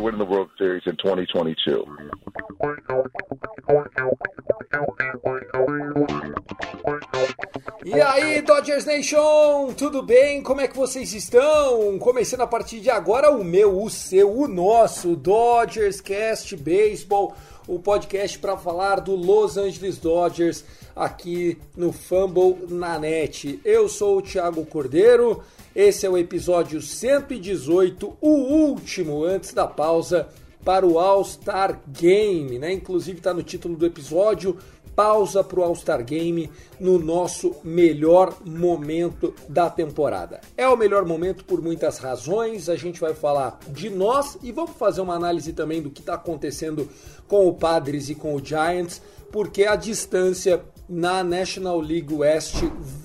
We are winning the World Series in 2022. E aí, Dodgers Nation, tudo bem? Como é que vocês estão? Começando a partir de agora o meu, o seu, o nosso Dodgers Cast Baseball, o podcast para falar do Los Angeles Dodgers aqui no Fumble na net. Eu sou o Thiago Cordeiro. Esse é o episódio 118, o último antes da pausa para o All-Star Game, né? Inclusive está no título do episódio, pausa para o All-Star Game no nosso melhor momento da temporada. É o melhor momento por muitas razões, a gente vai falar de nós e vamos fazer uma análise também do que está acontecendo com o Padres e com o Giants, porque a distância na National League West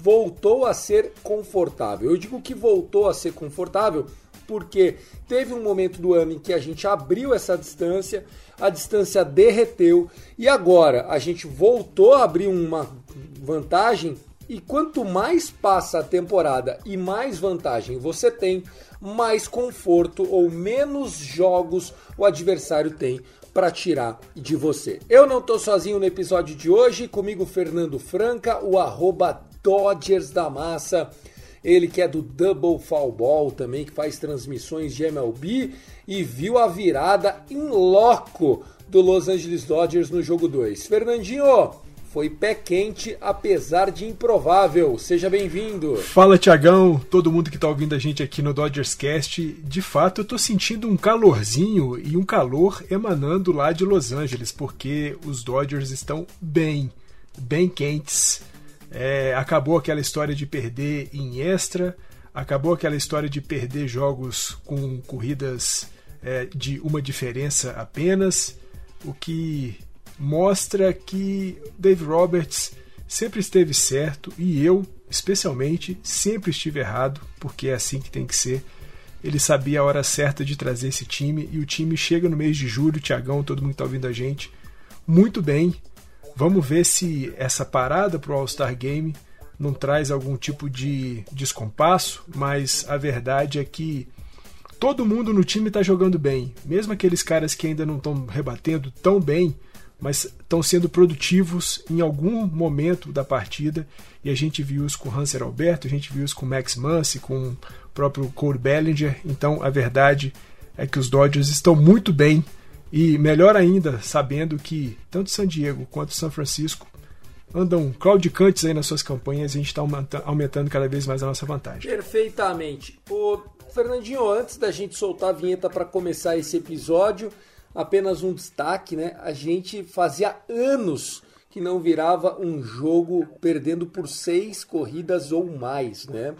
voltou a ser confortável. Eu digo que voltou a ser confortável porque teve um momento do ano em que a gente abriu essa distância, a distância derreteu e agora a gente voltou a abrir uma vantagem. E quanto mais passa a temporada e mais vantagem você tem, mais conforto ou menos jogos o adversário tem para tirar de você. Eu não tô sozinho no episódio de hoje, comigo Fernando Franca, o arroba Dodgers da Massa, ele que é do Double Fall Ball também, que faz transmissões de MLB e viu a virada em loco do Los Angeles Dodgers no jogo 2. Fernandinho, foi pé quente, apesar de improvável. Seja bem-vindo. Fala, Tiagão, todo mundo que tá ouvindo a gente aqui no Dodgers Cast. De fato, eu tô sentindo um calorzinho e um calor emanando lá de Los Angeles, porque os Dodgers estão bem, bem quentes. É, acabou aquela história de perder em extra, acabou aquela história de perder jogos com corridas é, de uma diferença apenas, o que mostra que Dave Roberts sempre esteve certo e eu, especialmente, sempre estive errado, porque é assim que tem que ser. Ele sabia a hora certa de trazer esse time e o time chega no mês de julho, Tiagão, todo mundo está ouvindo a gente, muito bem. Vamos ver se essa parada para o All-Star Game não traz algum tipo de descompasso, mas a verdade é que todo mundo no time está jogando bem, mesmo aqueles caras que ainda não estão rebatendo tão bem, mas estão sendo produtivos em algum momento da partida. E a gente viu isso com o Hanser Alberto, a gente viu isso com o Max Muncy, com o próprio Cole Bellinger. Então a verdade é que os Dodgers estão muito bem e melhor ainda, sabendo que tanto San Diego quanto São Francisco andam claudicantes aí nas suas campanhas e a gente está aumentando cada vez mais a nossa vantagem. Perfeitamente. O Fernandinho, antes da gente soltar a vinheta para começar esse episódio, apenas um destaque, né? A gente fazia anos que não virava um jogo perdendo por seis corridas ou mais, né?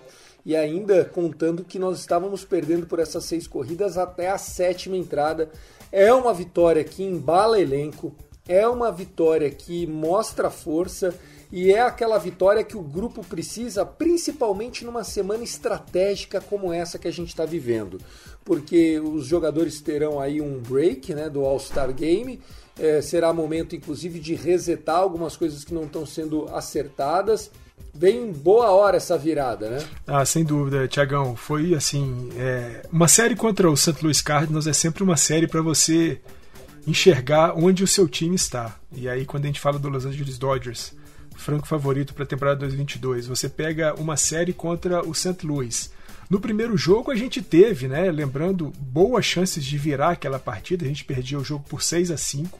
E ainda contando que nós estávamos perdendo por essas seis corridas até a sétima entrada. É uma vitória que embala elenco, é uma vitória que mostra força e é aquela vitória que o grupo precisa, principalmente numa semana estratégica como essa que a gente está vivendo, porque os jogadores terão aí um break né, do All-Star Game, é, será momento inclusive de resetar algumas coisas que não estão sendo acertadas. Vem em boa hora essa virada, né? Ah, sem dúvida, Tiagão. Foi assim, é, uma série contra o St. Louis Cardinals é sempre uma série para você enxergar onde o seu time está. E aí, quando a gente fala do Los Angeles Dodgers, franco favorito para a temporada 2022. Você pega uma série contra o St. Louis. No primeiro jogo a gente teve, né, lembrando, boas chances de virar aquela partida. A gente perdia o jogo por 6 a 5.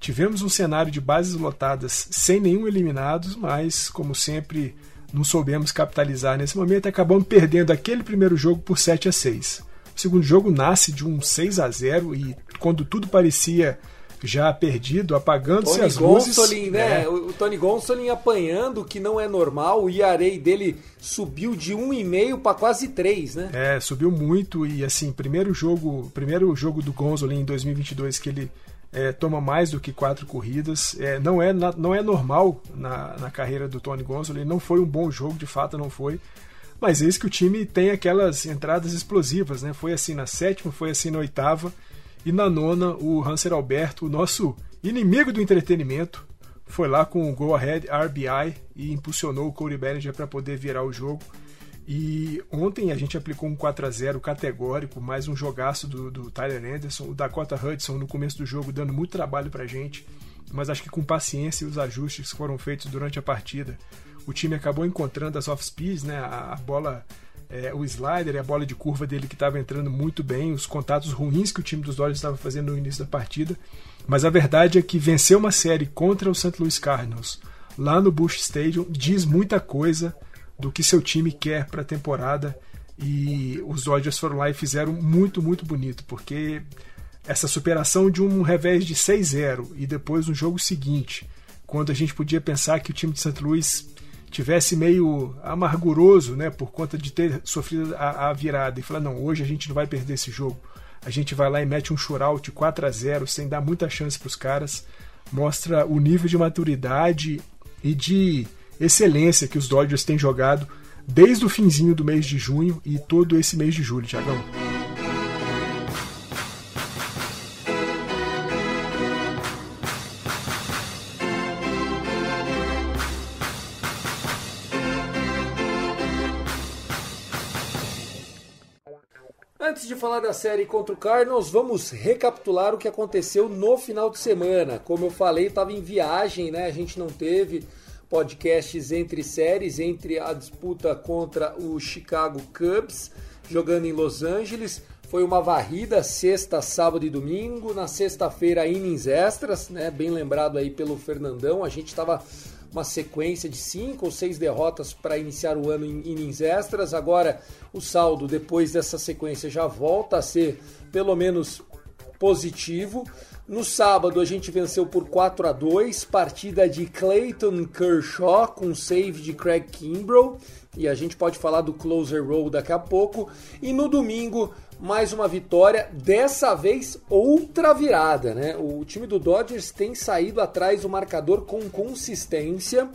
Tivemos um cenário de bases lotadas sem nenhum eliminados, mas como sempre não soubemos capitalizar nesse momento e acabamos perdendo aquele primeiro jogo por 7 a 6. O segundo jogo nasce de um 6 a 0 e quando tudo parecia já perdido, apagando-se as Gonsolin, luzes. né? É, O Tony Gonsolin apanhando, que não é normal. O IRA dele subiu de 1,5 para quase 3, né? É, subiu muito e assim, primeiro jogo, primeiro jogo do Gonzolin em 2022 que ele é, toma mais do que quatro corridas. É, não, é, não é normal na, na carreira do Tony Gonzolin, não foi um bom jogo, de fato não foi. Mas eis que o time tem aquelas entradas explosivas, né? Foi assim na sétima, foi assim na oitava. E na nona, o Hanser Alberto, o nosso inimigo do entretenimento, foi lá com o Go Ahead RBI e impulsionou o Corey Bellinger para poder virar o jogo. E ontem a gente aplicou um 4 a 0 categórico, mais um jogaço do, do Tyler Anderson, o Dakota Hudson no começo do jogo dando muito trabalho pra gente, mas acho que com paciência e os ajustes que foram feitos durante a partida, o time acabou encontrando as off-speeds, né, a, a bola, é, o slider e a bola de curva dele que estava entrando muito bem, os contatos ruins que o time dos Dodgers estava fazendo no início da partida, mas a verdade é que vencer uma série contra o St. Louis Cardinals lá no Busch Stadium diz muita coisa do que seu time quer para a temporada e os Dodgers foram lá e fizeram muito, muito bonito, porque essa superação de um revés de 6-0 e depois no jogo seguinte, quando a gente podia pensar que o time de St. Louis tivesse meio amarguroso, né, por conta de ter sofrido a, a virada e falar não, hoje a gente não vai perder esse jogo. A gente vai lá e mete um shootout 4 a 0 sem dar muita chance para os caras. Mostra o nível de maturidade e de excelência que os Dodgers têm jogado desde o finzinho do mês de junho e todo esse mês de julho, Tiagão. Antes de falar da série contra o Cardinals, vamos recapitular o que aconteceu no final de semana. Como eu falei, estava em viagem, né? A gente não teve podcasts entre séries, entre a disputa contra o Chicago Cubs, jogando em Los Angeles. Foi uma varrida sexta, sábado e domingo. Na sexta-feira, innings extras, né? Bem lembrado aí pelo Fernandão. A gente estava uma sequência de cinco ou seis derrotas para iniciar o ano em innings extras. Agora o saldo depois dessa sequência já volta a ser pelo menos positivo. No sábado a gente venceu por 4 a 2, partida de Clayton Kershaw com save de Craig Kimbrough e a gente pode falar do closer role daqui a pouco. E no domingo mais uma vitória, dessa vez outra virada, né? O time do Dodgers tem saído atrás do marcador com consistência.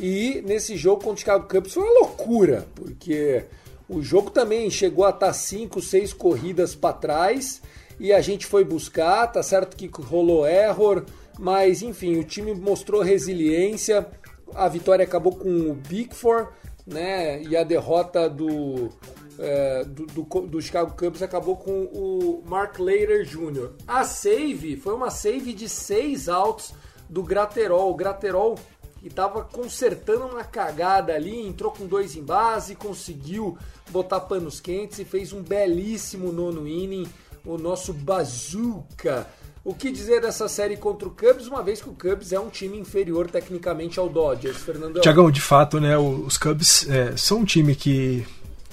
E nesse jogo contra o Chicago Cubs foi uma loucura, porque o jogo também chegou a estar 5, 6 corridas para trás e a gente foi buscar, tá certo que rolou error, mas enfim, o time mostrou resiliência. A vitória acabou com o Bigford, né? E a derrota do é, do, do, do, Chicago Cubs acabou com o Mark Leiter Jr. A save foi uma save de seis outs do Graterol. O Graterol que estava consertando uma cagada ali, entrou com dois em base, conseguiu botar panos quentes e fez um belíssimo nono inning. O nosso Bazooka. O que dizer dessa série contra o Cubs, uma vez que o Cubs é um time inferior tecnicamente ao Dodgers, Fernando? Tiagão, de fato, né, os Cubs é, são um time que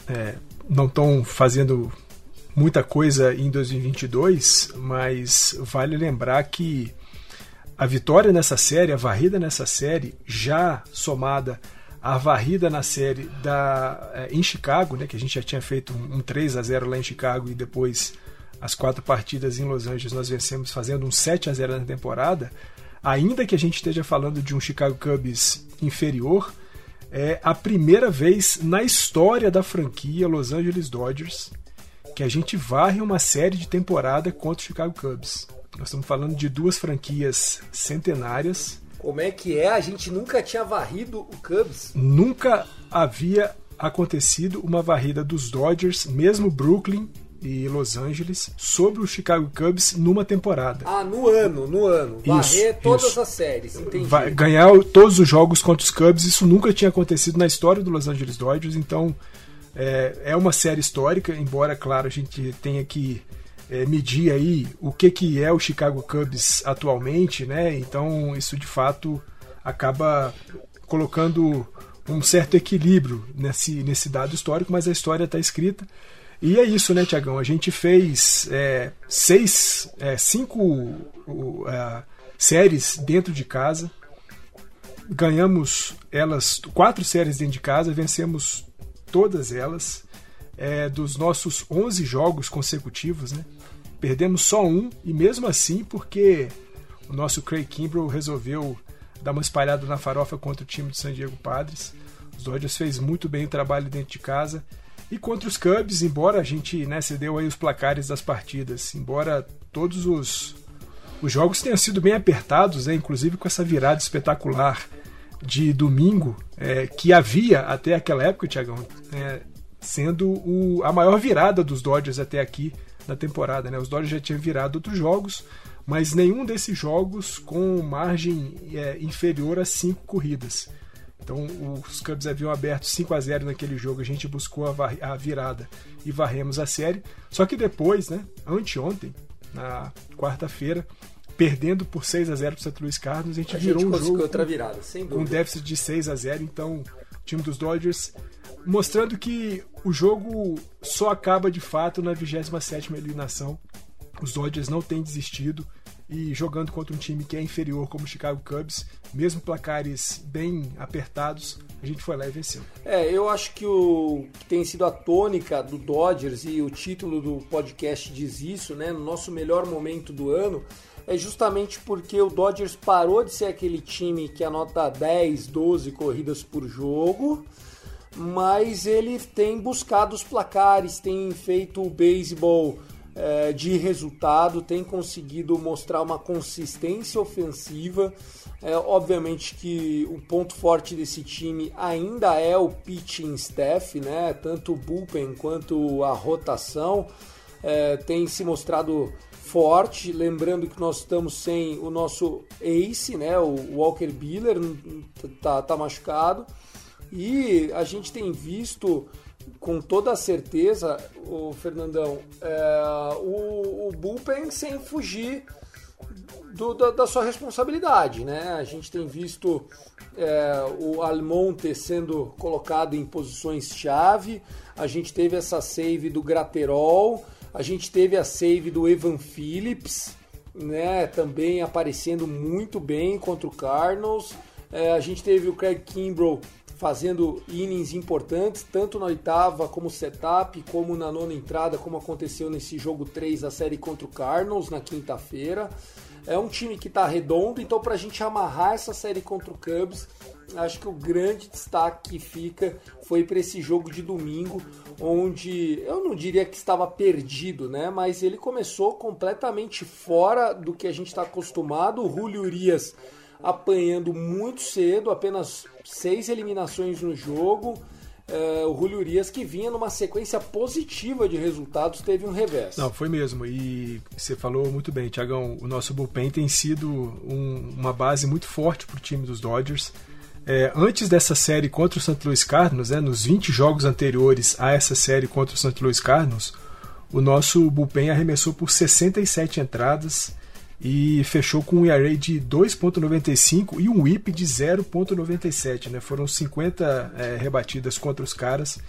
é, não estão fazendo muita coisa em 2022, mas vale lembrar que a vitória nessa série, a varrida nessa série, já somada à varrida na série da, é, em Chicago, né, que a gente já tinha feito um, um 3 a 0 lá em Chicago e depois as quatro partidas em Los Angeles nós vencemos fazendo um 7 a 0 na temporada, ainda que a gente esteja falando de um Chicago Cubs inferior, é a primeira vez na história da franquia Los Angeles Dodgers que a gente varre uma série de temporada contra o Chicago Cubs. Nós estamos falando de duas franquias centenárias. Como é que é? A gente nunca tinha varrido o Cubs. Nunca havia acontecido uma varrida dos Dodgers, mesmo Brooklyn e Los Angeles sobre o Chicago Cubs numa temporada. Ah, no ano, no ano. Varrer Isso, todas isso. as séries, entendi. Vai ganhar todos os jogos contra os Cubs, isso nunca tinha acontecido na história do Los Angeles Dodgers, então é, é uma série histórica, embora, claro, a gente tenha que é, medir aí o que, que é o Chicago Cubs atualmente, né? Então isso de fato acaba colocando um certo equilíbrio nesse, nesse dado histórico, mas a história está escrita. E é isso, né, Tiagão? A gente fez é, seis, é, cinco uh, séries dentro de casa, ganhamos elas, quatro séries dentro de casa, vencemos todas elas. É, dos nossos 11 jogos consecutivos, né? Perdemos só um, e mesmo assim, porque o nosso Craig Kimbrell resolveu dar uma espalhada na farofa contra o time de San Diego Padres. Os Dodgers fez muito bem o trabalho dentro de casa. E contra os Cubs, embora a gente né, cedeu aí os placares das partidas, embora todos os, os jogos tenham sido bem apertados, né, inclusive com essa virada espetacular de domingo, é, que havia até aquela época, Tiagão, é, sendo o, a maior virada dos Dodgers até aqui na temporada. Né? Os Dodgers já tinham virado outros jogos, mas nenhum desses jogos com margem é, inferior a cinco corridas. Então os Cubs haviam aberto 5 a 0 naquele jogo, a gente buscou a, a, virada e varremos a série. Só que depois, né, anteontem, na quarta-feira, perdendo por 6 a 0 para o St. Louis Cardinals, a gente A virou gente um jogo outra virada, sem com um déficit de 6 a 0 então o time dos Dodgers mostrando que o jogo só acaba de fato na 27ª eliminação. Os Dodgers não têm desistido e jogando contra um time que é inferior como o Chicago Cubs, mesmo placares bem apertados, a gente foi lá e venceu. É, eu acho que o que tem sido a tônica do Dodgers e o título do podcast diz isso, né? No nosso melhor momento do ano, é justamente porque o Dodgers parou de ser aquele time que anota 10, 12 corridas por jogo, mas ele tem buscado os placares, tem feito o beisebol é, de resultado, tem conseguido mostrar uma consistência ofensiva. É, obviamente que o ponto forte desse time ainda é o pitching staff, né? Tanto o bullpen quanto a rotação é, tem se mostrado forte. Lembrando que nós estamos sem o nosso ace, né? O Walker Buehler tá, tá machucado. E a gente tem visto com toda certeza, o Fernandão, é, o, o bullpen sem fugir do, da, da, sua responsabilidade, né? A gente tem visto é, o Almonte sendo colocado em posições chave, a gente teve essa save do Graterol, a gente teve a save do Evan Phillips, né? Também aparecendo muito bem contra o Cardinals. É, a gente teve o Craig Kimbrell fazendo innings importantes, tanto na oitava como setup, como na nona entrada, como aconteceu nesse jogo 3 da série contra o Cardinals na quinta-feira. É um time que está redondo, então para a gente amarrar essa série contra o Cubs, acho que o grande destaque que fica foi para esse jogo de domingo, onde eu não diria que estava perdido, né? Mas ele começou completamente fora do que a gente está acostumado. O Julio Urias apanhando muito cedo, apenas seis eliminações no jogo. É, o Julio Urias, que vinha numa sequência positiva de resultados, teve um revés. Não, foi mesmo. E você falou muito bem, Tiagão. O nosso bullpen tem sido um, uma base muito forte para o time dos Dodgers. É, antes dessa série contra o St. Louis Cardinals, né, nos 20 jogos anteriores a essa série contra o St. Louis Cardinals, o nosso bullpen arremessou por 67 entradas e fechou com um ERA de 2.95 e um WHIP de 0.97, né? Foram 50 é, rebatidas contra os caras,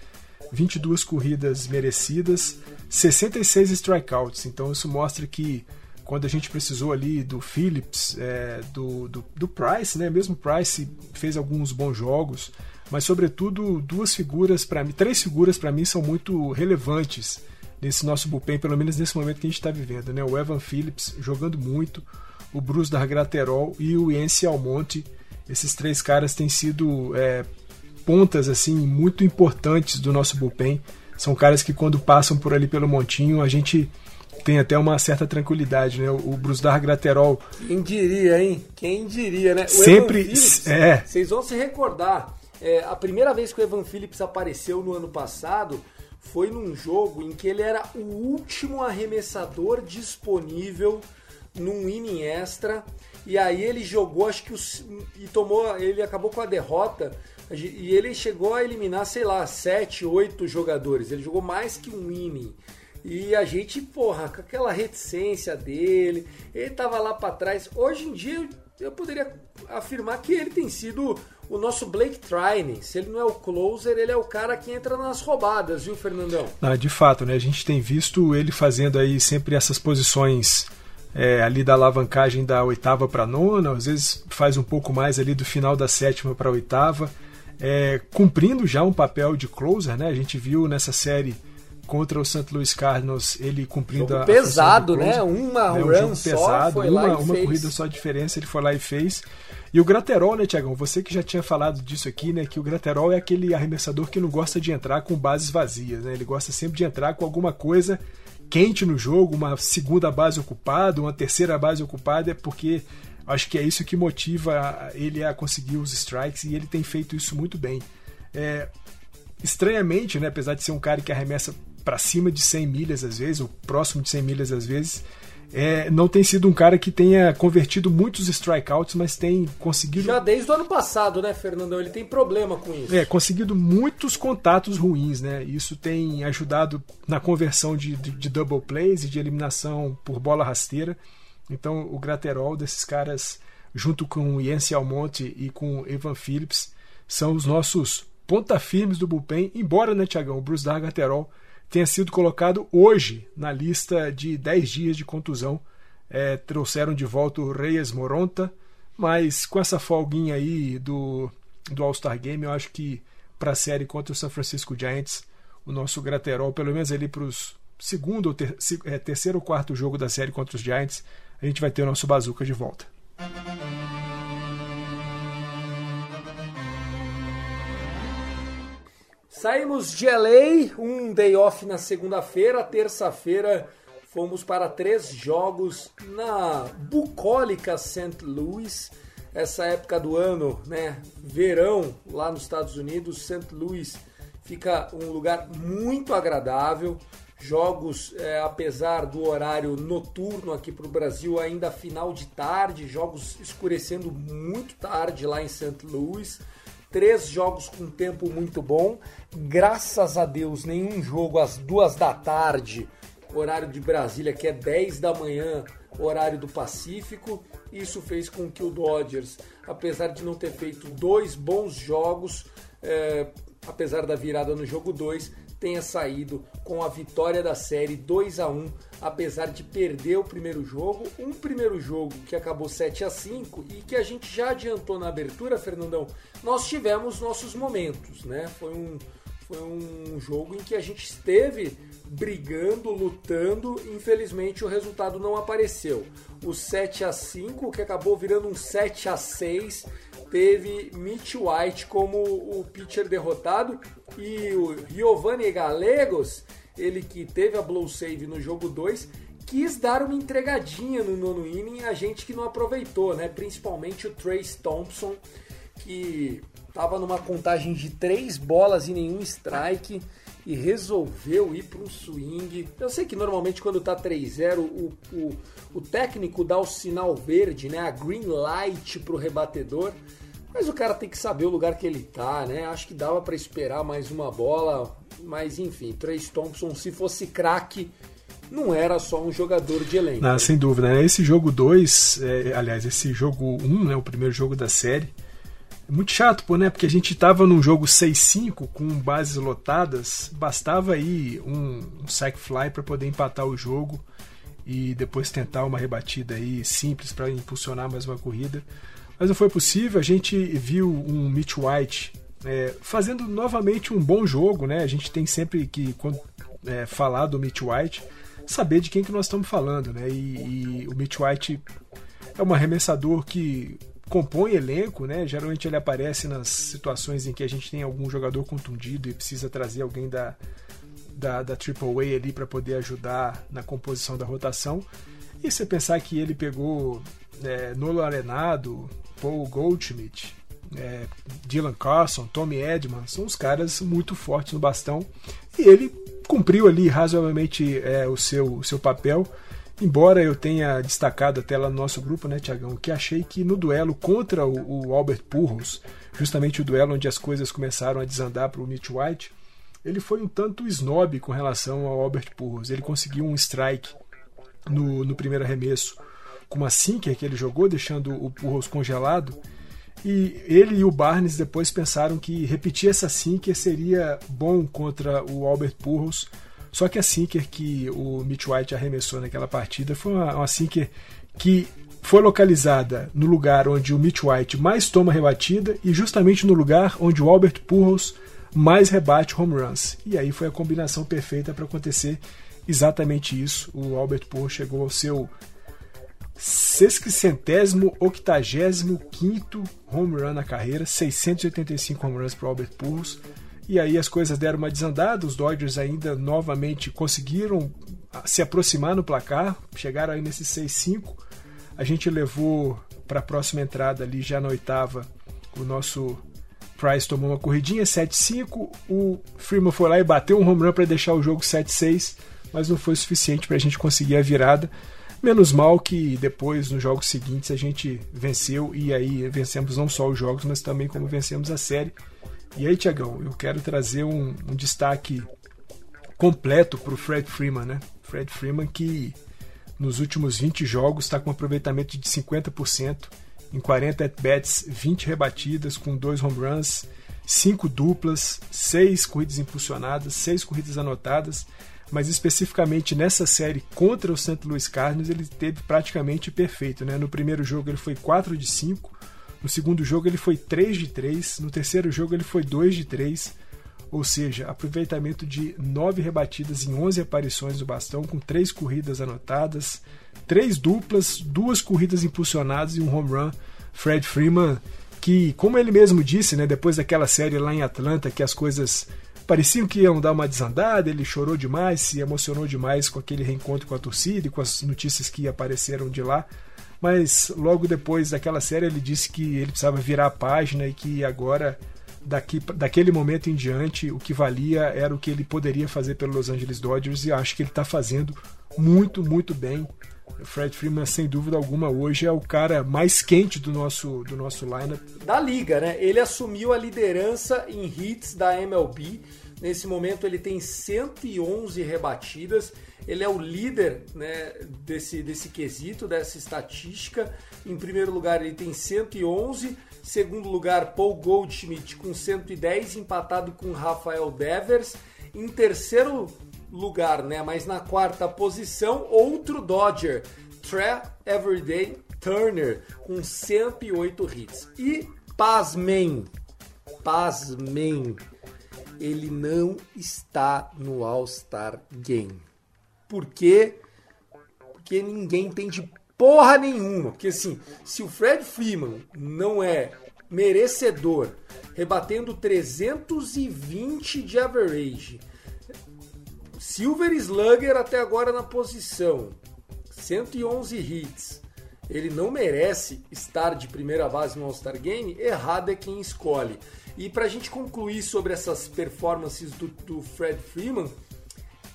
22 corridas merecidas, 66 strikeouts. Então isso mostra que quando a gente precisou ali do Phillips, é, do, do, do, Price, né? Mesmo Price fez alguns bons jogos, mas sobretudo duas figuras para mim, três figuras para mim são muito relevantes nesse nosso bullpen, pelo menos nesse momento que a gente está vivendo, né? O Evan Phillips jogando muito, o Bruce Dargraterol e o Yancy Almonte. Esses três caras têm sido é, pontas assim muito importantes do nosso bullpen. São caras que quando passam por ali pelo montinho, a gente tem até uma certa tranquilidade, né? O Bruce Dargraterol. Quem diria, hein? Quem diria, né? O sempre Phillips, é. Vocês vão se recordar. É, a primeira vez que o Evan Phillips apareceu no ano passado foi num jogo em que ele era o último arremessador disponível num inning extra. E aí ele jogou, acho que os, e tomou, ele acabou com a derrota e ele chegou a eliminar, sei lá, 7, 8 jogadores. Ele jogou mais que um inning. E a gente, porra, com aquela reticência dele, ele tava lá para trás. Hoje em dia eu poderia afirmar que ele tem sido o nosso Blake Trine. Se ele não é o closer, ele é o cara que entra nas roubadas, viu, Fernandão? Ah, de fato, né? A gente tem visto ele fazendo aí sempre essas posições é, ali da alavancagem da oitava para nona, às vezes faz um pouco mais ali do final da sétima para oitava, é, cumprindo já um papel de closer, né? A gente viu nessa série contra o St. Louis Cardinals ele cumprindo jogo a pesado, né? Uma né? um run jogo só, pesado, foi uma, e uma corrida só de diferença, ele foi lá e fez. E o Graterol, né, Tiagão? Você que já tinha falado disso aqui, né? Que o Graterol é aquele arremessador que não gosta de entrar com bases vazias, né? Ele gosta sempre de entrar com alguma coisa quente no jogo, uma segunda base ocupada, uma terceira base ocupada, é porque acho que é isso que motiva ele a conseguir os strikes e ele tem feito isso muito bem. É, estranhamente, né, apesar de ser um cara que arremessa para cima de 100 milhas às vezes, ou próximo de 100 milhas às vezes, é, não tem sido um cara que tenha convertido muitos strikeouts, mas tem conseguido Já desde o ano passado, né, Fernandão? Ele tem problema com isso. é, conseguido muitos contatos ruins, né? Isso tem ajudado na conversão de, de, de double plays e de eliminação por bola rasteira. Então, o Graterol desses caras, junto com o Yancey Almonte e com o Evan Phillips, são os nossos ponta firmes do bullpen. Embora, né, Tiagão, o Bruce Dar Graterol tenha sido colocado hoje na lista de 10 dias de contusão. É, trouxeram de volta o Reyes Moronta, mas com essa folguinha aí do, do All-Star Game, eu acho que para a série contra o San Francisco Giants, o nosso Graterol, pelo menos ali para os segundo ou ter, é, terceiro ou quarto jogo da série contra os Giants, a gente vai ter o nosso Bazooka de volta. Saímos de LA, um day off na segunda-feira, terça-feira fomos para três jogos na bucólica St. Louis. Essa época do ano, né, verão lá nos Estados Unidos, St. Louis fica um lugar muito agradável. Jogos, é, apesar do horário noturno aqui para o Brasil, ainda final de tarde, jogos escurecendo muito tarde lá em St. Louis. Três jogos com tempo muito bom. Graças a Deus, nenhum jogo às duas da tarde, horário de Brasília, que é 10 da manhã, horário do Pacífico. Isso fez com que o Dodgers, apesar de não ter feito dois bons jogos, é, apesar da virada no jogo 2, tenha saído com a vitória da série 2 a 1 apesar de perder o primeiro jogo, um primeiro jogo que acabou 7 a 5 e que a gente já adiantou na abertura, Fernandão, nós tivemos nossos momentos, né? Foi um, foi um jogo em que a gente esteve brigando, lutando, infelizmente o resultado não apareceu. O 7 a 5 que acabou virando um 7 a 6 teve Mitch White como o pitcher derrotado e o Giovanni Galegos, ele que teve a blow save no jogo 2, quis dar uma entregadinha no nono inning, a gente que não aproveitou, né? Principalmente o Trace Thompson, que estava numa contagem de três bolas e nenhum strike e resolveu ir para um swing. Eu sei que normalmente quando tá 3-0, o, o, o técnico dá o sinal verde, né? A green light pro rebatedor. Mas o cara tem que saber o lugar que ele tá, né? Acho que dava para esperar mais uma bola, mas enfim, Trace Thompson, se fosse craque, não era só um jogador de elenco. Ah, sem dúvida, né? Esse jogo 2, é, aliás, esse jogo 1, um, né, o primeiro jogo da série, muito chato, pô, né? Porque a gente tava num jogo 6-5 com bases lotadas, bastava aí um, um sack fly para poder empatar o jogo e depois tentar uma rebatida aí simples para impulsionar mais uma corrida. Mas não foi possível, a gente viu um Mitch White é, fazendo novamente um bom jogo, né? A gente tem sempre que quando, é, falar do Mitch White, saber de quem que nós estamos falando, né? E, e o Mitch White é um arremessador que compõe elenco, né? Geralmente ele aparece nas situações em que a gente tem algum jogador contundido e precisa trazer alguém da da, da Triple A ali para poder ajudar na composição da rotação. E você pensar que ele pegou é, Nolo Arenado, Paul Goldschmidt, é, Dylan Carson, Tommy Edman, são os caras muito fortes no bastão. E ele cumpriu ali razoavelmente é, o, seu, o seu papel. Embora eu tenha destacado até lá no nosso grupo, né, Tiagão, que achei que no duelo contra o, o Albert Pujols, justamente o duelo onde as coisas começaram a desandar para o Mitch White, ele foi um tanto snob com relação ao Albert Pujols. Ele conseguiu um strike no, no primeiro arremesso com uma sinker que ele jogou, deixando o Pujols congelado. E ele e o Barnes depois pensaram que repetir essa sinker seria bom contra o Albert Pujols só que a sinker que o Mitch White arremessou naquela partida foi uma, uma sinker que foi localizada no lugar onde o Mitch White mais toma rebatida e justamente no lugar onde o Albert Pujols mais rebate home runs. E aí foi a combinação perfeita para acontecer exatamente isso. O Albert Pujols chegou ao seu sesquicentésimo, octagésimo quinto home run na carreira, 685 home runs para o Albert Pujols. E aí as coisas deram uma desandada, os Dodgers ainda novamente conseguiram se aproximar no placar, chegaram aí nesse 6-5. A gente levou para a próxima entrada ali já na oitava, o nosso Price tomou uma corridinha 7-5, o Freeman foi lá e bateu um home run para deixar o jogo 7-6, mas não foi suficiente para a gente conseguir a virada. Menos mal que depois, nos jogos seguintes, a gente venceu e aí vencemos não só os jogos, mas também como vencemos a série. E aí, Tiagão, eu quero trazer um, um destaque completo para o Fred Freeman, né? Fred Freeman que nos últimos 20 jogos está com um aproveitamento de 50%, em 40 at-bats, 20 rebatidas com dois home runs, 5 duplas, 6 corridas impulsionadas, 6 corridas anotadas, mas especificamente nessa série contra o St. Louis Cardinals ele teve praticamente perfeito. Né? No primeiro jogo ele foi 4 de 5, no segundo jogo ele foi 3 de 3, no terceiro jogo ele foi 2 de 3, ou seja, aproveitamento de 9 rebatidas em 11 aparições do bastão, com 3 corridas anotadas, 3 duplas, 2 corridas impulsionadas e um home run. Fred Freeman, que, como ele mesmo disse, né, depois daquela série lá em Atlanta, que as coisas pareciam que iam dar uma desandada, ele chorou demais, se emocionou demais com aquele reencontro com a torcida e com as notícias que apareceram de lá mas logo depois daquela série ele disse que ele precisava virar a página e que agora daqui, daquele momento em diante o que valia era o que ele poderia fazer pelo Los Angeles Dodgers e acho que ele está fazendo muito, muito bem. O Fred Freeman, sem dúvida alguma, hoje é o cara mais quente do nosso, do nosso lineup. Da liga, né? Ele assumiu a liderança em hits da MLB. Nesse momento ele tem 111 rebatidas ele é o líder né, desse, desse quesito, dessa estatística. Em primeiro lugar, ele tem 111. Segundo lugar, Paul Goldschmidt com 110, empatado com Rafael Devers. Em terceiro lugar, né, mas na quarta posição, outro Dodger, Trey Everyday Turner, com 108 hits. E, pasmem, pasmem, ele não está no All-Star Game. Por quê? Porque ninguém entende porra nenhuma. Porque assim, se o Fred Freeman não é merecedor, rebatendo 320 de average, Silver Slugger até agora na posição, 111 hits, ele não merece estar de primeira base no All-Star Game, errado é quem escolhe. E para a gente concluir sobre essas performances do, do Fred Freeman,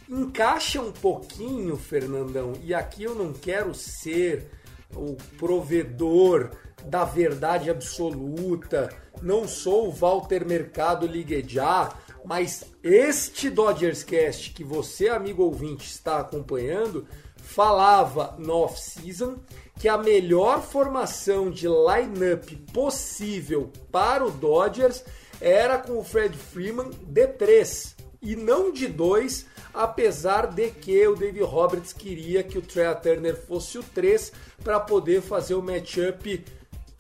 encaixa um pouquinho, Fernandão, e aqui eu não quero ser o provedor da verdade absoluta, não sou o Walter Mercado Liguejá, mas este Dodgers Cast que você, amigo ouvinte, está acompanhando, falava no off-season que a melhor formação de lineup possível para o Dodgers era com o Fred Freeman de 3 e não de 2 apesar de que o David Roberts queria que o Trey Turner fosse o 3 para poder fazer o matchup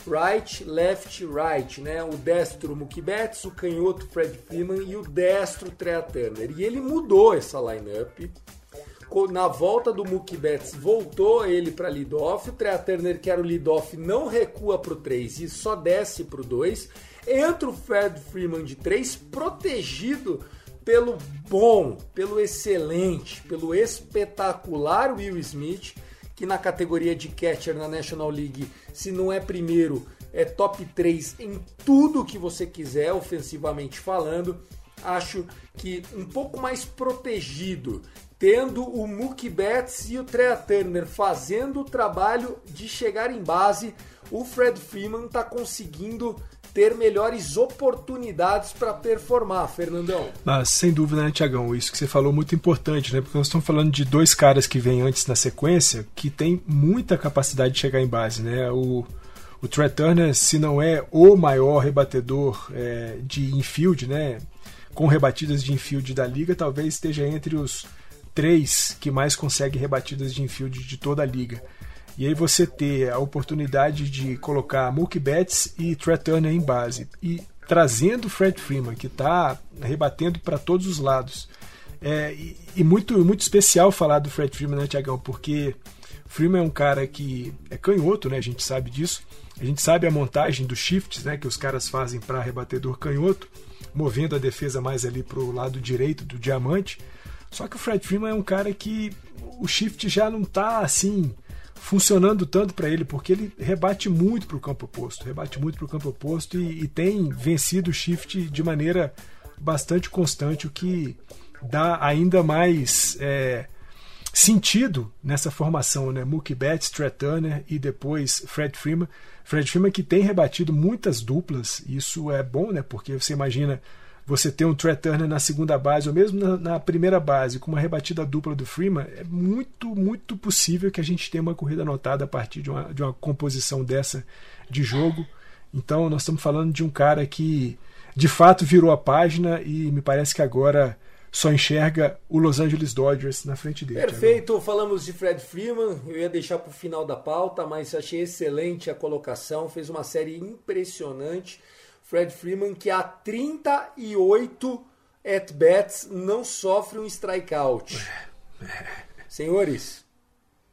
right, left, right, né? O destro Mookie Betts, o canhoto Fred Freeman e o destro Trey Turner. E ele mudou essa lineup. Na volta do Mookie Betts, voltou ele para leadoff. O Trey Turner, que era o leadoff, não recua para o 3 e só desce para o 2. Entra o Fred Freeman de 3, protegido pelo bom, pelo excelente, pelo espetacular Will Smith, que na categoria de catcher na National League, se não é primeiro, é top 3 em tudo que você quiser, ofensivamente falando. Acho que um pouco mais protegido, tendo o Mookie Betts e o Trea Turner fazendo o trabalho de chegar em base, o Fred Freeman está conseguindo ter melhores oportunidades para performar, Fernandão. Mas, sem dúvida, né, Tiagão? Isso que você falou é muito importante, né? Porque nós estamos falando de dois caras que vêm antes na sequência que tem muita capacidade de chegar em base, né? O, o Trey Turner, se não é o maior rebatedor é, de infield, né? Com rebatidas de infield da liga, talvez esteja entre os três que mais conseguem rebatidas de infield de toda a liga. E aí você ter a oportunidade de colocar Mookie Betts e Trey Turner em base e trazendo Fred Freeman, que está rebatendo para todos os lados. É, e, e, muito, muito especial falar do Fred Freeman, né, Tiagão? Porque Freeman é um cara que é canhoto, né? A gente sabe disso. A gente sabe a montagem dos shifts né, que os caras fazem para rebatedor canhoto, movendo a defesa mais ali para o lado direito do diamante. Só que o Fred Freeman é um cara que o shift já não está assim funcionando tanto para ele, porque ele rebate muito para o campo oposto, rebate muito para o campo oposto e, e, tem vencido o shift de maneira bastante constante, o que dá ainda mais é, sentido nessa formação, né? Mookie Betts, Trey Turner e depois Fred Freeman. Fred Freeman que tem rebatido muitas duplas, isso é bom, né? Porque você imagina você ter um Trey Turner na segunda base ou mesmo na, na, primeira base com uma rebatida dupla do Freeman, é muito, muito possível que a gente tenha uma corrida anotada a partir de uma, de uma composição dessa de jogo. Então nós estamos falando de um cara que de fato virou a página e me parece que agora só enxerga o Los Angeles Dodgers na frente dele. Perfeito, agora. falamos de Fred Freeman, eu ia deixar para o final da pauta, mas achei excelente a colocação, fez uma série impressionante. Fred Freeman, que há 38 at-bats não sofre um strikeout. Senhores,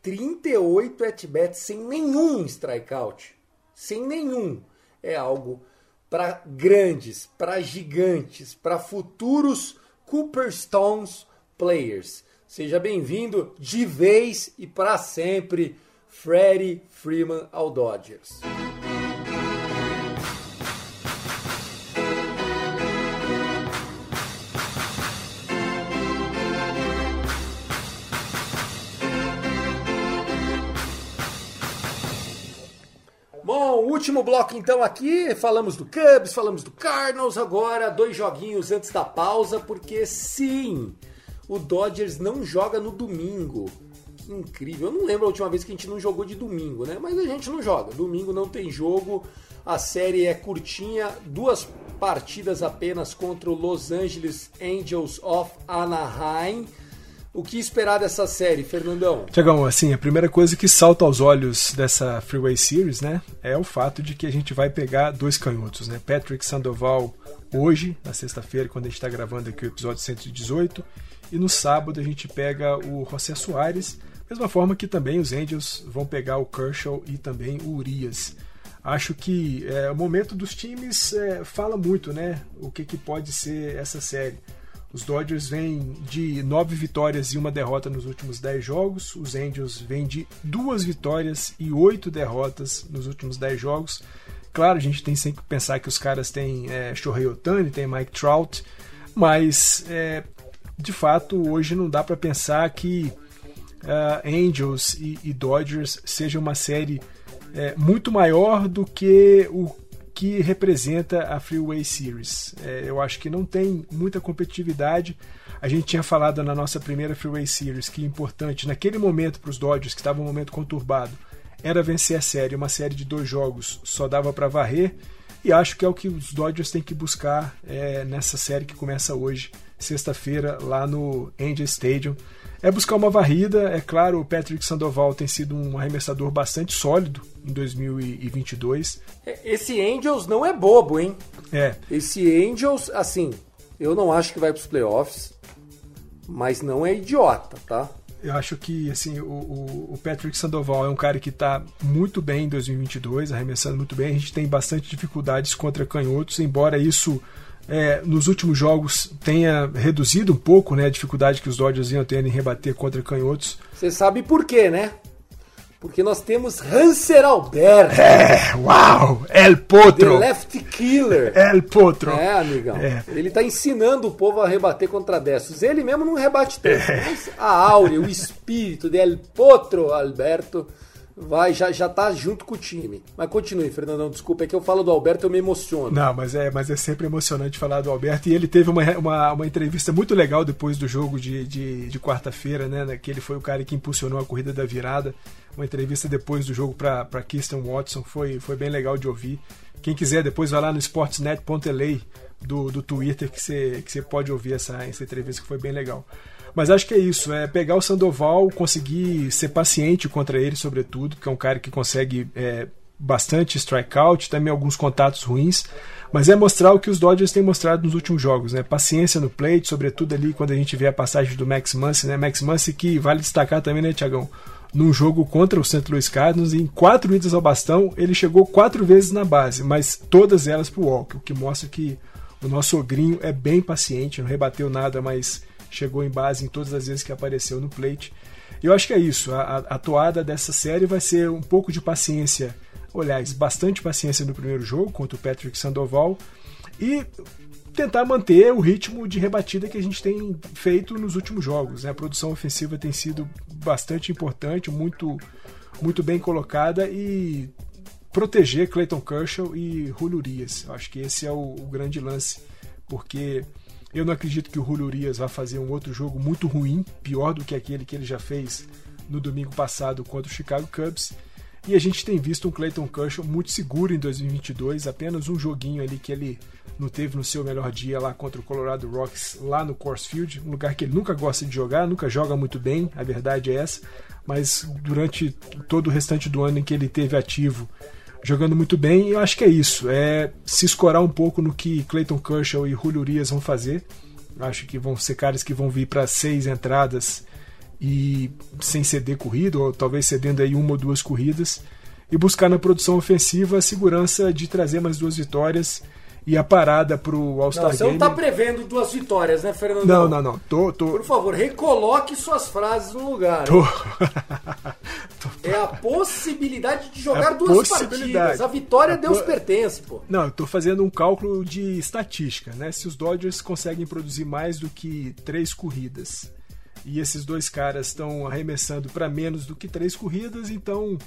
38 at-bats sem nenhum strikeout. Sem nenhum. É algo para grandes, para gigantes, para futuros Cooper Stones players. Seja bem-vindo de vez e para sempre, Freddie Freeman ao Dodgers. Último bloco então aqui, falamos do Cubs, falamos do Cardinals, agora dois joguinhos antes da pausa, porque sim, o Dodgers não joga no domingo. Que incrível, eu não lembro a última vez que a gente não jogou de domingo, né? Mas a gente não joga, domingo não tem jogo, a série é curtinha, duas partidas apenas contra o Los Angeles Angels of Anaheim. O que esperar dessa série, Fernandão? Tiagão, assim, a primeira coisa que salta aos olhos dessa Freeway Series, né, é o fato de que a gente vai pegar dois canhotos, né? Patrick Sandoval hoje, na sexta-feira, quando a gente está gravando aqui o episódio 118, e no sábado a gente pega o José Soares, mesma forma que também os Angels vão pegar o Kershaw e também o Urias. Acho que é, o momento dos times é, fala muito, né? O que, que pode ser essa série. Os Dodgers vêm de nove vitórias e uma derrota nos últimos dez jogos. Os Angels vêm de duas vitórias e oito derrotas nos últimos dez jogos. Claro, a gente tem sempre que pensar que os caras têm é, Shohei Otani, tem Mike Trout, mas é, de fato hoje não dá para pensar que uh, Angels e, e, Dodgers seja uma série é, muito maior do que o que representa a Freeway Series. É, eu acho que não tem muita competitividade. A gente tinha falado na nossa primeira Freeway Series que importante naquele momento para os Dodgers, que estava um momento conturbado, era vencer a série. Uma série de dois jogos só dava para varrer. E acho que é o que os Dodgers têm que buscar é, nessa série que começa hoje, sexta-feira, lá no Angel Stadium é buscar uma varrida. É claro, o Patrick Sandoval tem sido um arremessador bastante sólido em 2022. É, esse Angels não é bobo, hein? É. Esse Angels, assim, eu não acho que vai para os playoffs, mas não é idiota, tá? Eu acho que assim o, o Patrick Sandoval é um cara que está muito bem em 2022, arremessando muito bem. A gente tem bastante dificuldades contra canhotos, embora isso é, nos últimos jogos tenha reduzido um pouco né, a dificuldade que os Dodgers iam tendo em rebater contra canhotos. Você sabe por quê, né? Porque nós temos Hanser Alberto, É, uau! El The Potro! Left Killer. El Potro! É, amigão. É. Ele tá ensinando o povo a rebater contra destros. Ele mesmo não rebate tanto. É. Mas a áurea, o espírito de El Potro Alberto vai, já, já tá junto com o time. Mas continue, Fernandão. Desculpa, é que eu falo do Alberto eu me emociono. Não, mas é, mas é sempre emocionante falar do Alberto. E ele teve uma, uma, uma entrevista muito legal depois do jogo de, de, de quarta-feira, né? Que ele foi o cara que impulsionou a corrida da virada. Uma entrevista depois do jogo para Kirsten Watson. Foi, foi bem legal de ouvir. Quem quiser, depois vai lá no sportsnet.la do, do Twitter que você que pode ouvir essa, essa entrevista que foi bem legal. Mas acho que é isso, é pegar o Sandoval, conseguir ser paciente contra ele, sobretudo, que é um cara que consegue é, bastante strikeout, também alguns contatos ruins, mas é mostrar o que os Dodgers têm mostrado nos últimos jogos, né? Paciência no plate, sobretudo ali quando a gente vê a passagem do Max Muncy, né? Max Muncy que vale destacar também, né, Tiagão? Num jogo contra o St. Louis Cardinals, em quatro idas ao bastão, ele chegou quatro vezes na base, mas todas elas pro walk, o que mostra que o nosso ogrinho é bem paciente, não rebateu nada, mas chegou em base em todas as vezes que apareceu no plate. Eu acho que é isso. A, a, toada dessa série vai ser um pouco de paciência, aliás, bastante paciência no primeiro jogo contra o Patrick Sandoval e tentar manter o ritmo de rebatida que a gente tem feito nos últimos jogos. né? A produção ofensiva tem sido bastante importante, muito, muito bem colocada e proteger Clayton Kershaw e Julio acho que esse é o, o grande lance, porque eu não acredito que o Julio Urias vá fazer um outro jogo muito ruim, pior do que aquele que ele já fez no domingo passado contra o Chicago Cubs. E a gente tem visto um Clayton Kershaw muito seguro em 2022, apenas um joguinho ali que ele não teve no seu melhor dia lá contra o Colorado Rocks, lá no Coors Field, um lugar que ele nunca gosta de jogar, nunca joga muito bem, a verdade é essa, mas durante todo o restante do ano em que ele teve ativo, jogando muito bem, eu acho que é isso, é se escorar um pouco no que Clayton Kershaw e Julio Urias vão fazer. Acho que vão ser caras que vão vir para seis entradas e sem ceder corrida, ou talvez cedendo aí uma ou duas corridas, e buscar na produção ofensiva a segurança de trazer mais duas vitórias e a parada pro All-Star você não Game. tá prevendo duas vitórias, né, Fernandão? Não, não, não. Tô, tô, Por favor, recoloque suas frases no lugar. tô... É a possibilidade de jogar A duas partidas. A vitória a Deus po- pertence, pô. Não, eu tô fazendo um cálculo de estatística, né? Se os Dodgers conseguem produzir mais do que três corridas e esses dois caras estão arremessando para menos do que três corridas, então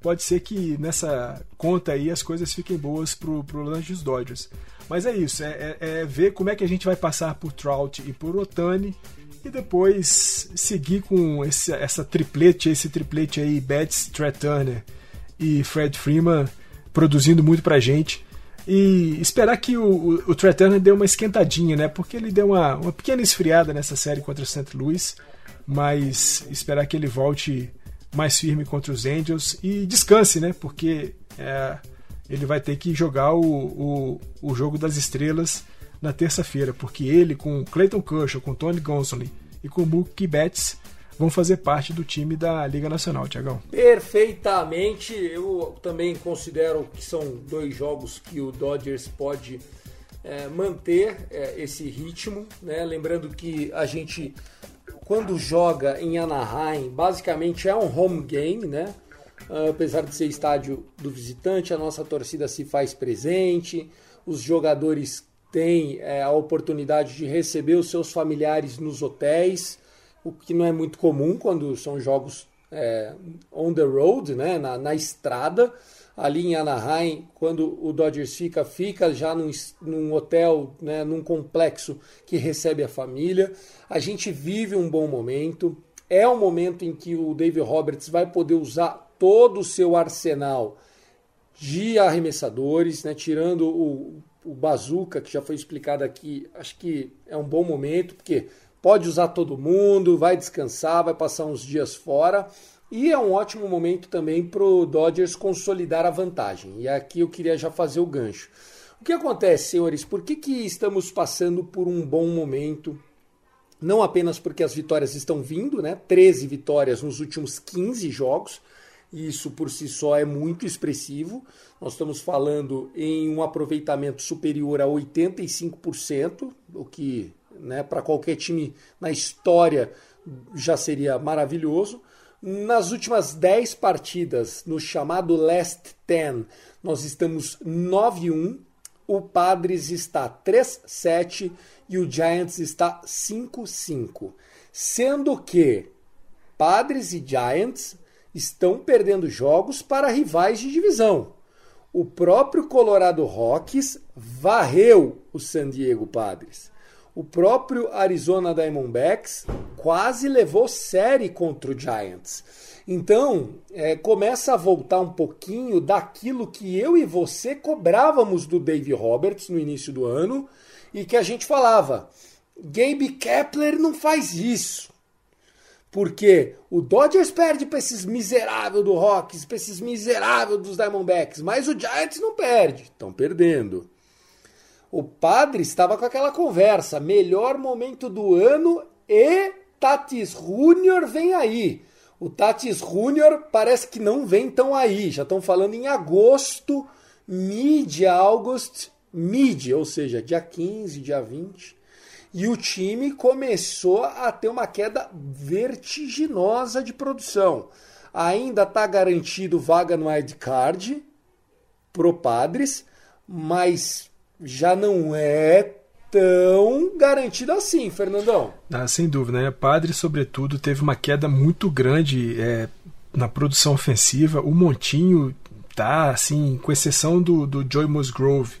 pode ser que nessa conta aí as coisas fiquem boas pro, pro lance dos Dodgers. Mas é isso, é, é- é ver como é que a gente vai passar por Trout e por Otani e depois seguir com esse, essa triplete, esse triplete aí, Betts, Trey Turner e Fred Freeman produzindo muito pra gente. E esperar que o, o, o Trey Turner dê uma esquentadinha, né? Porque ele deu uma, uma pequena esfriada nessa série contra o St. Louis. Mas esperar que ele volte mais firme contra os Angels e descanse, né? Porque é, ele vai ter que jogar o, o, o jogo das estrelas na terça-feira. Porque ele, com Clayton Kershaw, com Tony Gonsolin e com Mookie Betts, vão fazer parte do time da Liga Nacional, Tiagão. Perfeitamente. Eu também considero que são dois jogos que o Dodgers pode é, manter é, esse ritmo. Né? Lembrando que a gente, quando joga em Anaheim, basicamente é um home game, né? Ah, apesar de ser estádio do visitante, a nossa torcida se faz presente, os jogadores têm é, a oportunidade de receber os seus familiares nos hotéis o que não é muito comum quando são jogos é, on the road, né, na, na estrada. Ali em Anaheim, quando o Dodgers fica, fica já num, num hotel, né, num complexo que recebe a família. A gente vive um bom momento. É um momento em que o David Roberts vai poder usar todo o seu arsenal de arremessadores, né, tirando o, o Bazooka, que já foi explicado aqui, acho que é um bom momento, porque pode usar todo mundo, vai descansar, vai passar uns dias fora. E é um ótimo momento também para o Dodgers consolidar a vantagem. E aqui eu queria já fazer o gancho. O que acontece, senhores? Por que, que estamos passando por um bom momento? Não apenas porque as vitórias estão vindo, né? 13 vitórias nos últimos 15 jogos. Isso por si só é muito expressivo. Nós estamos falando em um aproveitamento superior a 85%, o que né, para qualquer time na história já seria maravilhoso. Nas últimas 10 partidas, no chamado Last 10, nós estamos 9-1, o Padres está 3-7 e o Giants está 5-5. Sendo que Padres e Giants estão perdendo jogos para rivais de divisão. O próprio Colorado Rockies varreu o San Diego Padres. O próprio Arizona Diamondbacks quase levou série contra o Giants. Então, é, começa a voltar um pouquinho daquilo que eu e você cobrávamos do Dave Roberts no início do ano e que a gente falava: Gabe Kepler não faz isso. Porque o Dodgers perde para esses miseráveis do Rockies, para esses miseráveis dos Diamondbacks, mas o Giants não perde, estão perdendo. O padre estava com aquela conversa, melhor momento do ano e Tatis Júnior vem aí. O Tatis Júnior parece que não vem tão aí, já estão falando em agosto, mid-august, mid, ou seja, dia 15, dia 20 e o time começou a ter uma queda vertiginosa de produção. Ainda está garantido vaga no card pro Padres, mas já não é tão garantido assim, Fernandão. Ah, sem dúvida, né? Padre, sobretudo, teve uma queda muito grande é, na produção ofensiva. O Montinho tá, assim, com exceção do, do Joy Musgrove,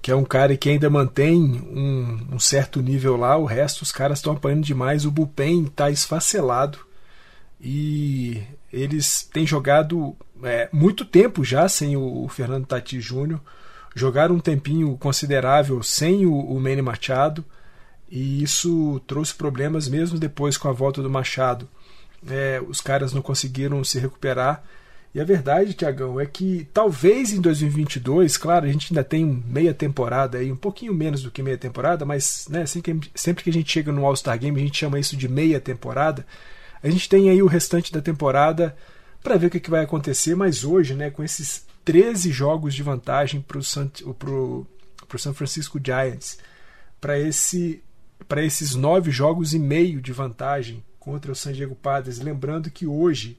que é um cara que ainda mantém um, um certo nível lá, o resto os caras estão apanhando demais, o bullpen está esfacelado e eles têm jogado é, muito tempo já sem o, o Fernando Tati Júnior, jogaram um tempinho considerável sem o, o Manny Machado e isso trouxe problemas mesmo depois com a volta do Machado. É, os caras não conseguiram se recuperar e a verdade, Tiagão, é que talvez em 2022, claro, a gente ainda tem meia temporada aí, um pouquinho menos do que meia temporada, mas né, sempre, que, sempre que a gente chega no All-Star Game, a gente chama isso de meia temporada. A gente tem aí o restante da temporada para ver o que, que, vai acontecer, mas hoje, né, com esses 13 jogos de vantagem para o San, pro, pro San Francisco Giants, para esse, esses nove jogos e meio de vantagem contra o San Diego Padres, lembrando que hoje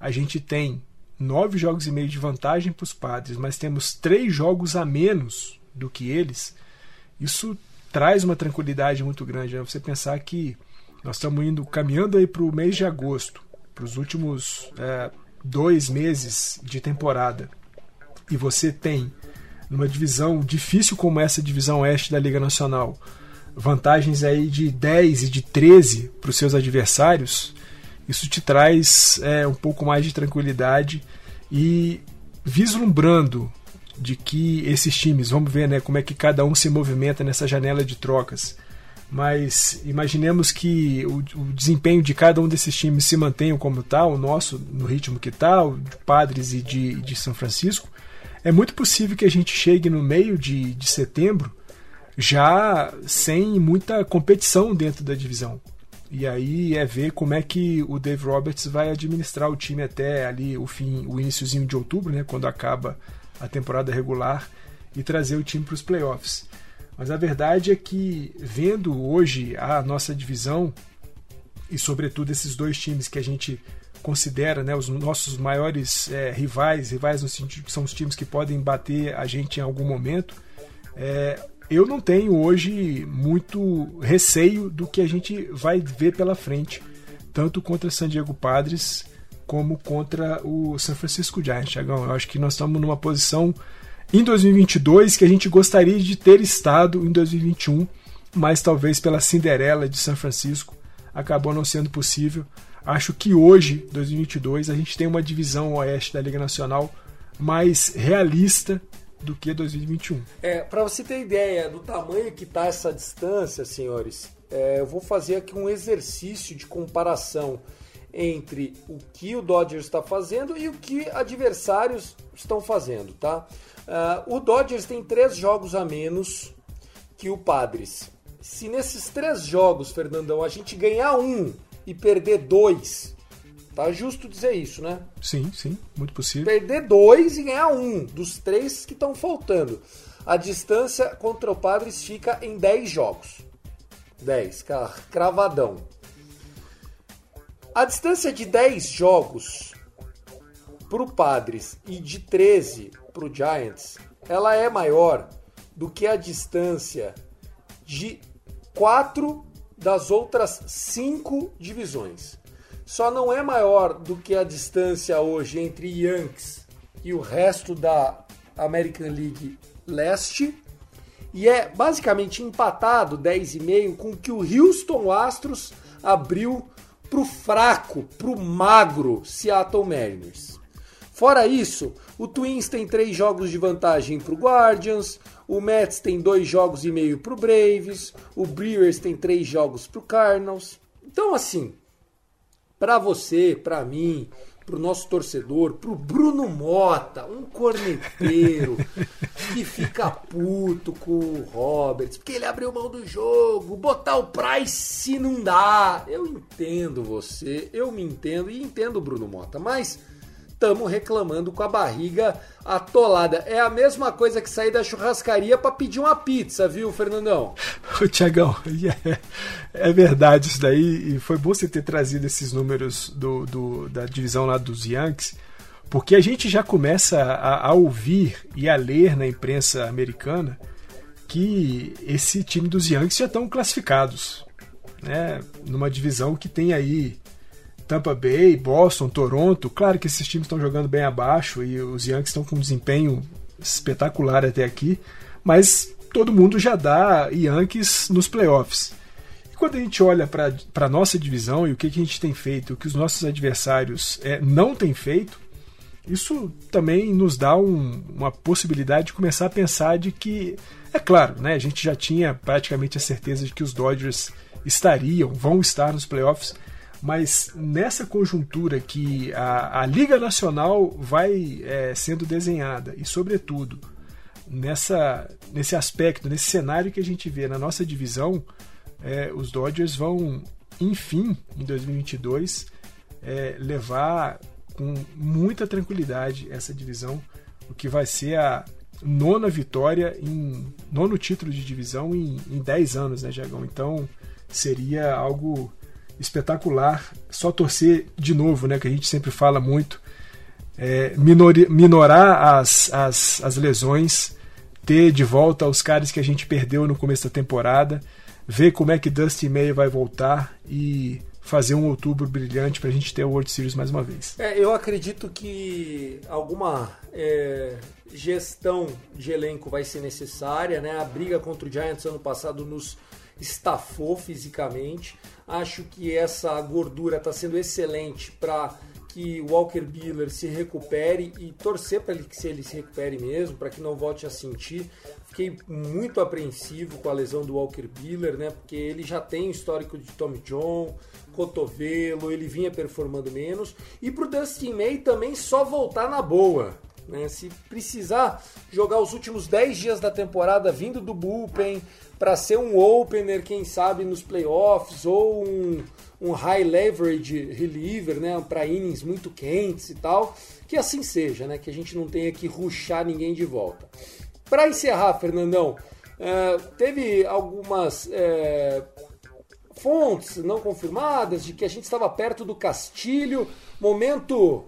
a gente tem nove jogos e meio de vantagem para os padres, mas temos três jogos a menos do que eles, isso traz uma tranquilidade muito grande. Né? Você pensar que nós estamos indo caminhando aí para o mês de agosto, para os últimos é, dois meses de temporada, e você tem numa divisão difícil como essa divisão oeste da Liga Nacional, vantagens aí de 10 e de 13 para os seus adversários, isso te traz é, um pouco mais de tranquilidade e vislumbrando de que esses times, vamos ver né, como é que cada um se movimenta nessa janela de trocas. Mas imaginemos que o, o desempenho de cada um desses times se mantenha como está, o nosso no ritmo que está, o de Padres e de, de São Francisco. É muito possível que a gente chegue no meio de, de setembro já sem muita competição dentro da divisão. E aí é ver como é que o Dave Roberts vai administrar o time até ali o fim, o iníciozinho de outubro, né, quando acaba a temporada regular e trazer o time para os playoffs. Mas a verdade é que vendo hoje a nossa divisão e sobretudo esses dois times que a gente considera né, os nossos maiores é, rivais, rivais no sentido que são os times que podem bater a gente em algum momento, é, eu não tenho hoje muito receio do que a gente vai ver pela frente, tanto contra San Diego Padres como contra o San Francisco Giants, Thiagão. Eu acho que nós estamos numa posição em 2022 que a gente gostaria de ter estado em 2021, mas talvez pela Cinderela de São Francisco acabou não sendo possível. Acho que hoje, 2022, a gente tem uma divisão oeste da Liga Nacional mais realista do que 2021. É, para você ter ideia do tamanho que está essa distância, senhores, é, eu vou fazer aqui um exercício de comparação entre o que o Dodgers está fazendo e o que adversários estão fazendo, tá? Uh, o Dodgers tem três jogos a menos que o Padres. Se nesses três jogos, Fernandão, a gente ganhar um e perder dois, Tá justo dizer isso, né? Sim, sim, muito possível. Perder dois e ganhar um dos três que estão faltando. A distância contra o Padres fica em 10 jogos. 10, cravadão. A distância de 10 jogos pro Padres e de 13 pro Giants, ela é maior do que a distância de quatro das outras cinco divisões. Só não é maior do que a distância hoje entre Yankees e o resto da American League Leste. E é basicamente empatado 10,5 com o que o Houston Astros abriu pro fraco, pro magro Seattle Mariners. Fora isso, o Twins tem três jogos de vantagem pro Guardians, o Mets tem dois jogos e meio pro Braves, o Brewers tem três jogos pro Cardinals. Então, assim, para você, para mim, pro nosso torcedor, pro Bruno Mota, um corneteiro que fica puto com o Roberts, porque ele abriu mão do jogo, botar o Price não dá. Eu entendo você, eu me entendo e entendo o Bruno Mota, mas estamos reclamando com a barriga atolada. É a mesma coisa que sair da churrascaria para pedir uma pizza, viu, Fernandão? Ô, Tiagão, é, é, verdade isso daí. E foi bom você ter trazido esses números do, do, da divisão lá dos Yankees, porque a gente já começa a, a ouvir e a ler na imprensa americana que esse time dos Yankees já estão classificados. Né, numa divisão que tem aí Tampa Bay, Boston, Toronto. Claro que esses times estão jogando bem abaixo e os Yankees estão com um desempenho espetacular até aqui, mas todo mundo já dá Yankees nos playoffs. E quando a gente olha para a nossa divisão e o que, que, a gente tem feito, o que os nossos adversários é, não têm feito, isso também nos dá um, uma possibilidade de começar a pensar de que, é claro, né, a gente já tinha praticamente a certeza de que os Dodgers estariam, vão estar nos playoffs, mas nessa conjuntura que a, a Liga Nacional vai é, sendo desenhada e, sobretudo, nessa, nesse aspecto, nesse cenário que a gente vê na nossa divisão, é, os Dodgers vão, enfim, em 2022, é, levar com muita tranquilidade essa divisão, o que vai ser a nona vitória em nono título de divisão em, em 10 anos, né, Jagão? Então seria algo espetacular. Só torcer de novo, né? Que a gente sempre fala muito. É, minori, minorar as, as, as lesões, ter de volta os caras que a gente perdeu no começo da temporada, ver como é que Dusty May vai voltar e fazer um outubro brilhante para a gente ter o World Series mais uma vez. É, eu acredito que alguma é, gestão de elenco vai ser necessária, né? A briga contra o Giants ano passado nos estafou fisicamente. Acho que essa gordura está sendo excelente para que o Walker Buehler se recupere e torcer para ele que ele se recupere mesmo, para que não volte a sentir. Fiquei muito apreensivo com a lesão do Walker Buehler, né? Porque ele já tem histórico de Tommy John, cotovelo, ele vinha performando menos. E para o Dustin May também só voltar na boa. Né? Se precisar jogar os últimos 10 dias da temporada vindo do bullpen, para ser um opener, quem sabe nos playoffs, ou um, um high leverage reliever, né, para innings muito quentes e tal, que assim seja, né, que a gente não tenha que ruxar ninguém de volta. Para encerrar, Fernandão, uh, teve algumas uh, fontes não confirmadas de que a gente estava perto do Castilho, momento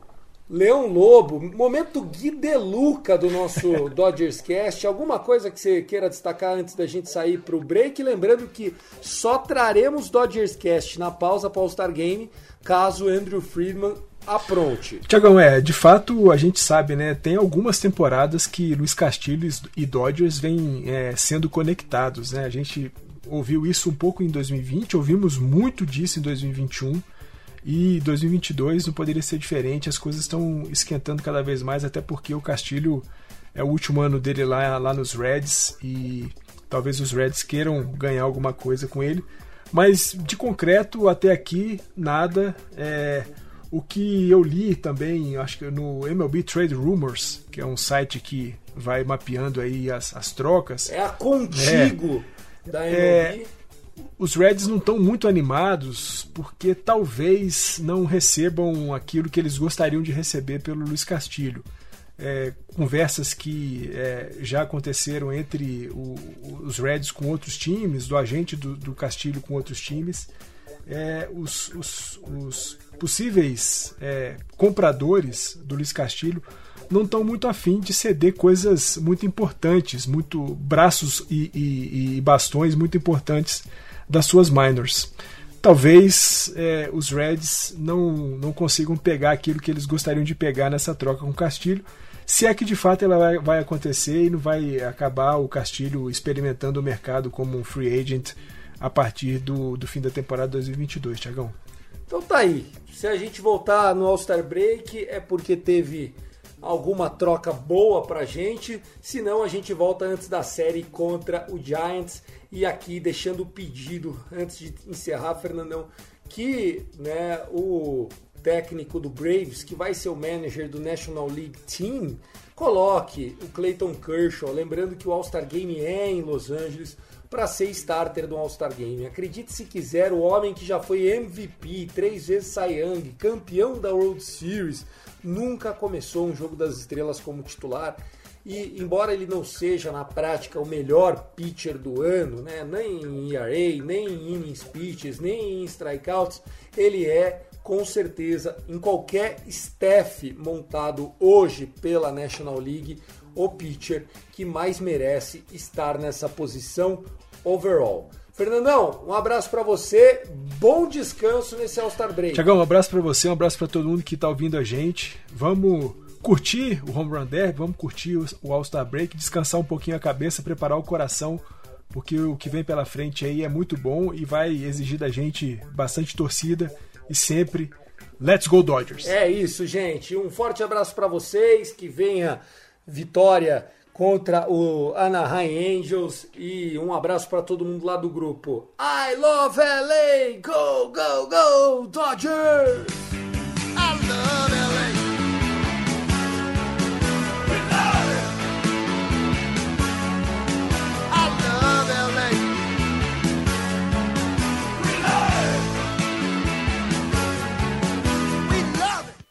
Leão Lobo, momento Gui Deluca do nosso Dodgers Cast. Alguma coisa que você queira destacar antes da gente sair para o break? Lembrando que só traremos Dodgers Cast na pausa para o All-Star Game caso Andrew Friedman apronte. Tiagão, é, de fato a gente sabe, né? Tem algumas temporadas que Luiz Castilho e Dodgers vêm é, sendo conectados, né? A gente ouviu isso um pouco em 2020, ouvimos muito disso em 2021. E 2022 não poderia ser diferente, as coisas estão esquentando cada vez mais, até porque o Castilho é o último ano dele lá, lá nos Reds e talvez os Reds queiram ganhar alguma coisa com ele. Mas de concreto, até aqui, nada. É, o que eu li também, acho que no MLB Trade Rumors, que é um site que vai mapeando aí as, as trocas. É a contigo é, da MLB. É, os Reds não estão muito animados porque talvez não recebam aquilo que eles gostariam de receber pelo Luiz Castilho. É, conversas que é, já aconteceram entre o, os Reds com outros times, do agente do, do, Castilho com outros times, é, os, os, os, possíveis é, compradores do Luiz Castilho não estão muito afim de ceder coisas muito importantes, muito braços e, e, e bastões muito importantes das suas minors. Talvez é, os Reds não, não consigam pegar aquilo que eles gostariam de pegar nessa troca com o Castilho, se é que de fato ela vai, vai acontecer e não vai acabar o Castilho experimentando o mercado como um free agent a partir do, do fim da temporada 2022, Tiagão. Então tá aí. Se a gente voltar no All-Star Break é porque teve alguma troca boa pra gente, senão a gente volta antes da série contra o Giants. E aqui deixando o pedido antes de encerrar, Fernandão, que né, o técnico do Braves, que vai ser o manager do National League Team, coloque o Clayton Kershaw, lembrando que o All-Star Game é em Los Angeles, para ser starter do All-Star Game. Acredite se quiser, o homem que já foi MVP, três vezes Cy Young, campeão da World Series, nunca começou um jogo das estrelas como titular. E embora ele não seja na prática o melhor pitcher do ano, né, nem em ERA, nem em innings pitches, nem em strikeouts, ele é com certeza em qualquer staff montado hoje pela National League o pitcher que mais merece estar nessa posição overall. Fernandão, um abraço para você, bom descanso nesse All-Star Break. Tiagão, um abraço para você, um abraço para todo mundo que está ouvindo a gente. Vamos curtir o Home Run Derby, vamos curtir o All-Star Break, descansar um pouquinho a cabeça, preparar o coração, porque o que vem pela frente aí é muito bom e vai exigir da gente bastante torcida e sempre Let's Go Dodgers. É isso, gente. Um forte abraço para vocês, que venha vitória contra o Anaheim Angels e um abraço para todo mundo lá do grupo. I love LA! Go, go, go, Dodgers! I love LA!